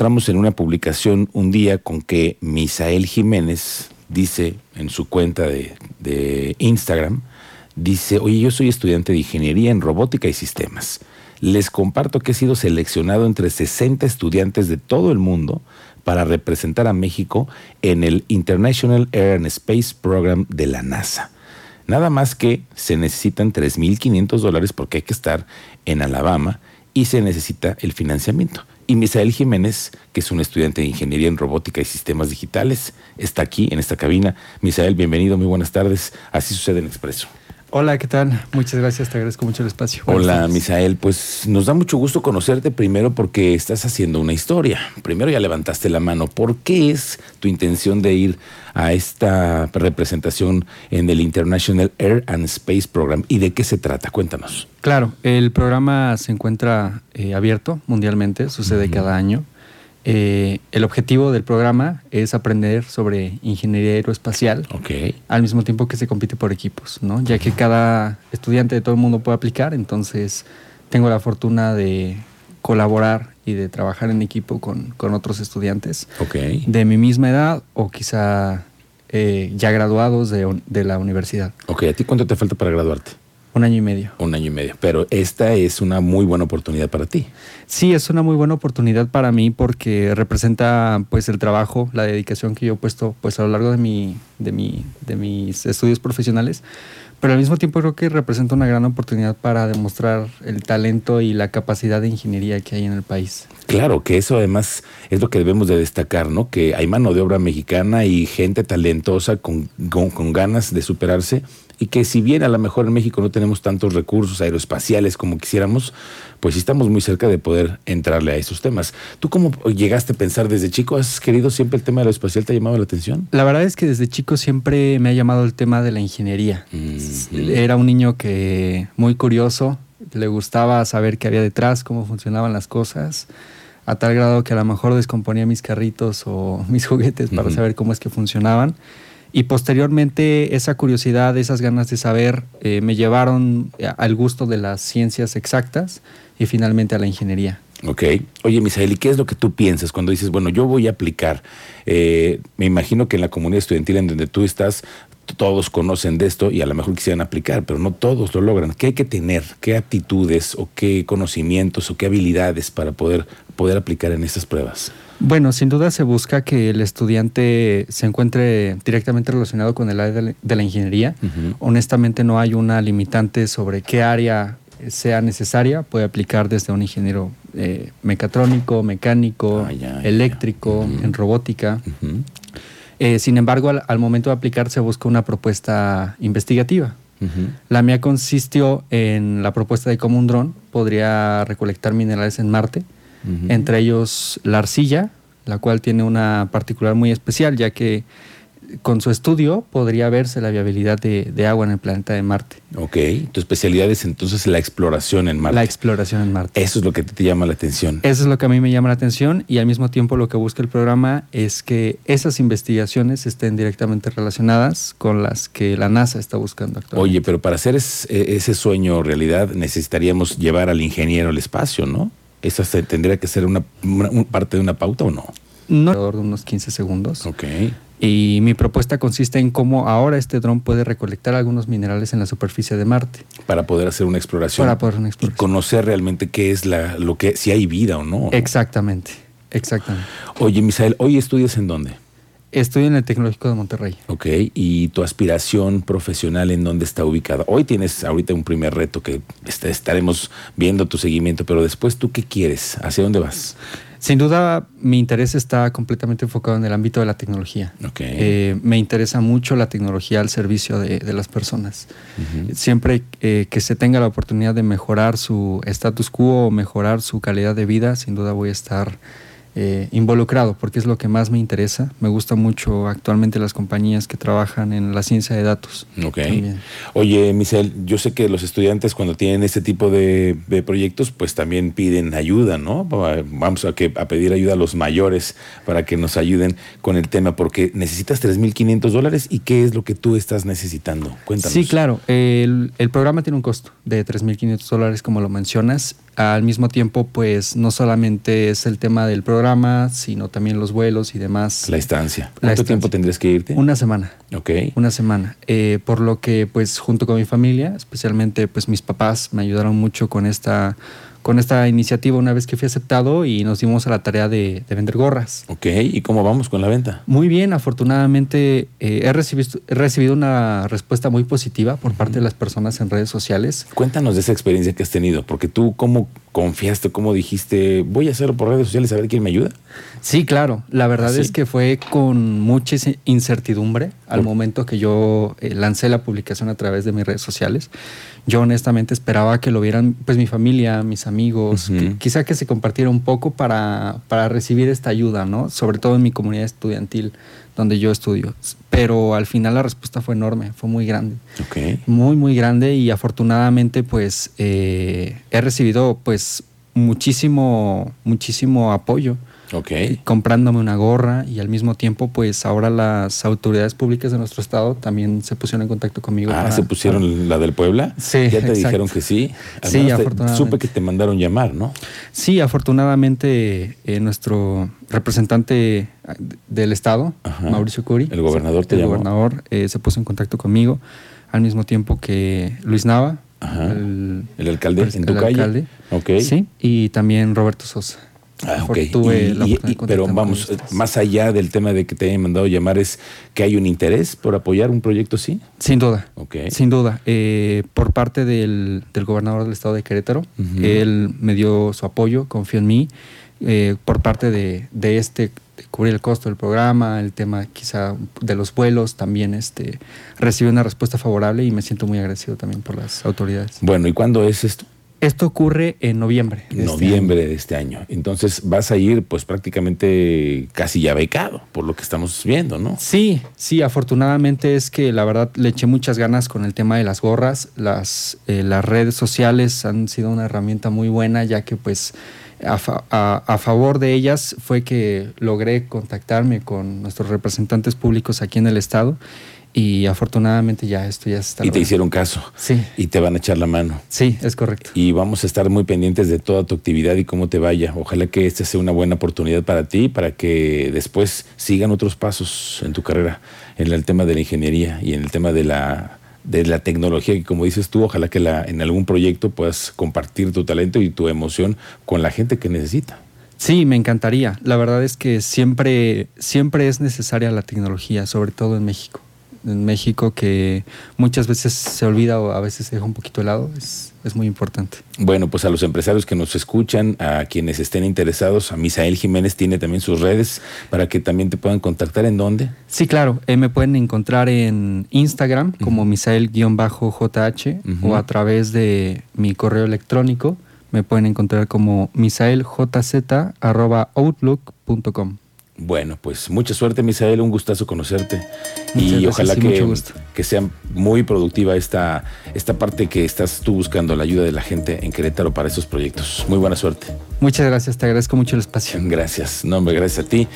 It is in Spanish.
en una publicación un día con que Misael Jiménez dice en su cuenta de, de Instagram, dice, oye, yo soy estudiante de ingeniería en robótica y sistemas. Les comparto que he sido seleccionado entre 60 estudiantes de todo el mundo para representar a México en el International Air and Space Program de la NASA. Nada más que se necesitan 3.500 dólares porque hay que estar en Alabama y se necesita el financiamiento. Y Misael Jiménez, que es un estudiante de Ingeniería en Robótica y Sistemas Digitales, está aquí en esta cabina. Misael, bienvenido, muy buenas tardes. Así sucede en Expreso. Hola, ¿qué tal? Muchas gracias, te agradezco mucho el espacio. Hola, Misael. Pues nos da mucho gusto conocerte primero porque estás haciendo una historia. Primero ya levantaste la mano. ¿Por qué es tu intención de ir a esta representación en el International Air and Space Program y de qué se trata? Cuéntanos. Claro, el programa se encuentra eh, abierto mundialmente, sucede cada año. Eh, el objetivo del programa es aprender sobre ingeniería aeroespacial al mismo tiempo que se compite por equipos, ¿no? ya que cada estudiante de todo el mundo puede aplicar, entonces tengo la fortuna de colaborar y de trabajar en equipo con, otros estudiantes de mi misma edad o quizá eh, ya graduados de, de la universidad. Ok, ¿a ti cuánto te falta para graduarte? Un año y medio. Un año y medio. Pero esta es una muy buena oportunidad para ti. Sí, es una muy buena oportunidad para mí porque representa pues el trabajo, la dedicación que yo he puesto pues a lo largo de mi, de mi, de mis estudios profesionales. Pero al mismo tiempo creo que representa una gran oportunidad para demostrar el talento y la capacidad de ingeniería que hay en el país. Claro, que eso además es lo que debemos de destacar, ¿no? Que hay mano de obra mexicana y gente talentosa con, con ganas de superarse y que si bien a lo mejor en México no tenemos tantos recursos aeroespaciales como quisiéramos, pues estamos muy cerca de poder entrarle a esos temas. ¿Tú cómo llegaste a pensar desde chico? ¿Has querido siempre el tema aeroespacial? ¿Te ha llamado la atención? La verdad es que desde chico siempre me ha llamado el tema de la ingeniería. Era un niño que muy curioso, le gustaba saber qué había detrás, cómo funcionaban las cosas a tal grado que a lo mejor descomponía mis carritos o mis juguetes para saber cómo es que funcionaban. Y posteriormente esa curiosidad, esas ganas de saber eh, me llevaron al gusto de las ciencias exactas y finalmente a la ingeniería. Ok. Oye, Misael, ¿y qué es lo que tú piensas cuando dices, bueno, yo voy a aplicar? Eh, me imagino que en la comunidad estudiantil en donde tú estás, todos conocen de esto y a lo mejor quisieran aplicar, pero no todos lo logran. ¿Qué hay que tener? ¿Qué aptitudes o qué conocimientos o qué habilidades para poder, poder aplicar en estas pruebas? Bueno, sin duda se busca que el estudiante se encuentre directamente relacionado con el área de la ingeniería. Honestamente no hay una limitante sobre qué área sea necesaria. Puede aplicar desde un ingeniero eh, mecatrónico, mecánico, ah, eléctrico, en robótica. Eh, sin embargo, al, momento de aplicar se busca una propuesta investigativa. La mía consistió en la propuesta de cómo un dron podría recolectar minerales en Marte entre ellos la arcilla, la cual tiene una particular muy especial, ya que con su estudio podría verse la viabilidad de, agua en el planeta de Marte. Ok, tu especialidad es entonces la exploración en Marte. La exploración en Marte. Eso es lo que te, llama la atención. Eso es lo que a mí me llama la atención y al mismo tiempo lo que busca el programa es que esas investigaciones estén directamente relacionadas con las que la NASA está buscando actualmente. Oye, pero para hacer e, ese sueño realidad necesitaríamos llevar al ingeniero al espacio, ¿no? ¿Esa tendría que ser una, parte de una pauta o no? No, alrededor de unos 15 segundos. Ok. Y mi propuesta consiste en cómo ahora este dron puede recolectar algunos minerales en la superficie de Marte. Para poder hacer una exploración. Para poder una exploración. Y conocer realmente qué es la, lo que, si hay vida o no. Exactamente, exactamente. Oye, Misael, ¿hoy estudias en dónde? Estoy en el Tecnológico de Monterrey. Ok, ¿y tu aspiración profesional en dónde está ubicada? Hoy tienes ahorita un primer reto que estaremos viendo tu seguimiento, pero después tú qué quieres? ¿Hacia dónde vas? Sin duda, mi interés está completamente enfocado en el ámbito de la tecnología. Okay. Eh, me interesa mucho la tecnología al servicio de, las personas. Siempre eh, que se tenga la oportunidad de mejorar su status quo o mejorar su calidad de vida, sin duda voy a estar eh, involucrado, porque es lo que más me interesa. Me gusta mucho actualmente las compañías que trabajan en la ciencia de datos. Ok. Oye, Michelle, yo sé que los estudiantes cuando tienen este tipo de, proyectos, pues también piden ayuda, ¿no? Vamos a, que, a pedir ayuda a los mayores para que nos ayuden con el tema, porque necesitas 3.500 dólares y qué es lo que tú estás necesitando. Cuéntanos. Sí, claro. El, el programa tiene un costo de 3.500 dólares, como lo mencionas. Al mismo tiempo, pues no solamente es el tema del programa, programa, sino también los vuelos y demás. La estancia. La ¿Cuánto estancia. tiempo tendrías que irte? Una semana. Ok. Una semana. Eh, por lo que, pues, junto con mi familia, especialmente, pues, mis papás me ayudaron mucho con esta, con esta iniciativa una vez que fui aceptado y nos dimos a la tarea de, de vender gorras. Ok. ¿Y cómo vamos con la venta? Muy bien, afortunadamente eh, he, recibido, he recibido una respuesta muy positiva por parte de las personas en redes sociales. Cuéntanos de esa experiencia que has tenido, porque tú cómo confiaste, cómo dijiste, voy a hacerlo por redes sociales a ver quién me ayuda. Sí, claro. La verdad ¿Sí? es que fue con mucha ince- incertidumbre al momento que yo eh, lancé la publicación a través de mis redes sociales. Yo honestamente esperaba que lo vieran pues mi familia, mis amigos, que- quizá que se compartiera un poco para, para recibir esta ayuda, ¿no? Sobre todo en mi comunidad estudiantil donde yo estudio. Pero al final la respuesta fue enorme, fue muy grande Ok. muy muy grande y afortunadamente pues eh, he recibido pues muchísimo muchísimo apoyo Ok. comprándome una gorra y al mismo tiempo pues ahora las autoridades públicas de nuestro estado también se pusieron en contacto conmigo Ah, para- se pusieron la del Puebla. Sí, Ya te exacto. dijeron que sí. Sí, te- afortunadamente. Supe que te mandaron llamar, ¿no? sí afortunadamente eh, nuestro representante ah, del estado Ajá. Mauricio Curi El gobernador te el llamó. gobernador eh, se puso en contacto conmigo al mismo tiempo que Luis Nava Ajá. el, El alcalde el en tu calle. alcalde. Sí, y también Roberto Sosa. Ah, ok. Tuve Y- la y- pero vamos, tres. más allá del tema de que te hayan mandado llamar, es que hay un interés por apoyar un proyecto así. Sin duda, Ok. sin duda. Eh, por parte del, del gobernador del estado de Querétaro, él me dio su apoyo, confió en mí. Eh, por parte de, de este, de cubrir el costo del programa, el tema quizá de los vuelos, también este, recibí una respuesta favorable y me siento muy agradecido también por las autoridades. Bueno, ¿y cuándo es esto? Esto ocurre en noviembre. de este Noviembre de este año. Entonces vas a ir pues prácticamente casi ya becado, por lo que estamos viendo, ¿no? Sí, sí, afortunadamente es que la verdad le eché muchas ganas con el tema de las gorras. Las, eh, las redes sociales han sido una herramienta muy buena ya que pues a, fa- a- a favor de ellas fue que logré contactarme con nuestros representantes públicos aquí en el estado y afortunadamente ya esto ya está Y te hicieron caso. Sí, Y te van a echar la mano. sí, es correcto. Y vamos a estar muy pendientes de toda tu actividad y cómo te vaya. Ojalá que esta sea una buena oportunidad para ti, para que después sigan otros pasos en tu carrera, en el tema de la ingeniería y en el tema de la, de la tecnología, que como dices tú, ojalá que la, en algún proyecto puedas compartir tu talento y tu emoción con la gente que necesita. Sí, me encantaría. La verdad es que siempre, siempre es necesaria la tecnología, sobre todo en México. En México que muchas veces se olvida o a veces se deja un poquito de lado, es, es muy importante. Bueno, pues a los empresarios que nos escuchan, a quienes estén interesados, a Misael Jiménez tiene también sus redes para que también te puedan contactar. ¿En dónde? Sí, claro, eh, me pueden encontrar en Instagram como misael-jh o a través de mi correo electrónico me pueden encontrar como misaeljz.outlook.com. Bueno, pues mucha suerte, Misael, un gustazo conocerte. Muchas y ojalá sí, que, que sea muy productiva esta, esta parte que estás tú buscando, la ayuda de la gente en Querétaro para estos proyectos. Muy buena suerte. Muchas gracias, te agradezco mucho el espacio. Gracias. No, hombre, gracias a ti.